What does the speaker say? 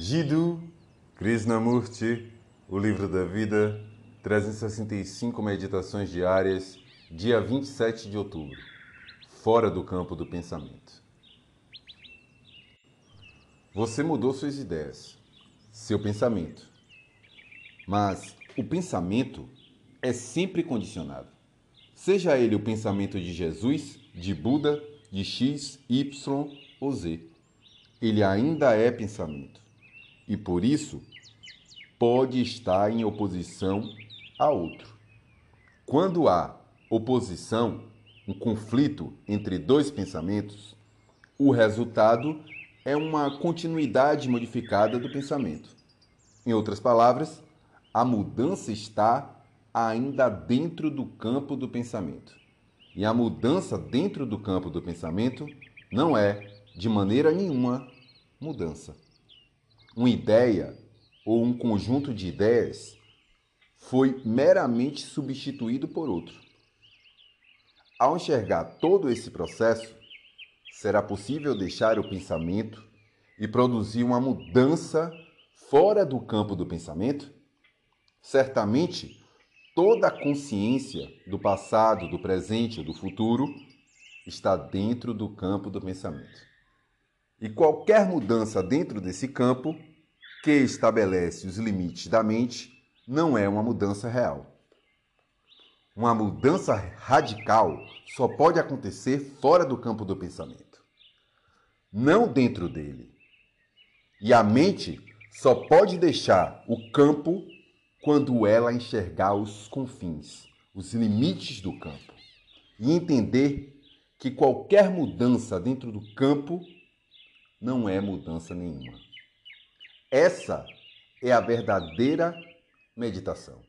Jiddu Krishnamurti, O Livro da Vida, 365 Meditações Diárias, dia 27 de outubro. Fora do campo do pensamento. Você mudou suas ideias, seu pensamento. Mas o pensamento é sempre condicionado. Seja ele o pensamento de Jesus, de Buda, de X, Y ou Z. Ele ainda é pensamento e por isso pode estar em oposição a outro. Quando há oposição, um conflito entre dois pensamentos, o resultado é uma continuidade modificada do pensamento. Em outras palavras, a mudança está ainda dentro do campo do pensamento. E a mudança dentro do campo do pensamento não é, de maneira nenhuma, mudança uma ideia ou um conjunto de ideias foi meramente substituído por outro. Ao enxergar todo esse processo, será possível deixar o pensamento e produzir uma mudança fora do campo do pensamento? Certamente, toda a consciência do passado, do presente e do futuro está dentro do campo do pensamento. E qualquer mudança dentro desse campo que estabelece os limites da mente não é uma mudança real. Uma mudança radical só pode acontecer fora do campo do pensamento, não dentro dele. E a mente só pode deixar o campo quando ela enxergar os confins, os limites do campo e entender que qualquer mudança dentro do campo não é mudança nenhuma. Essa é a verdadeira meditação.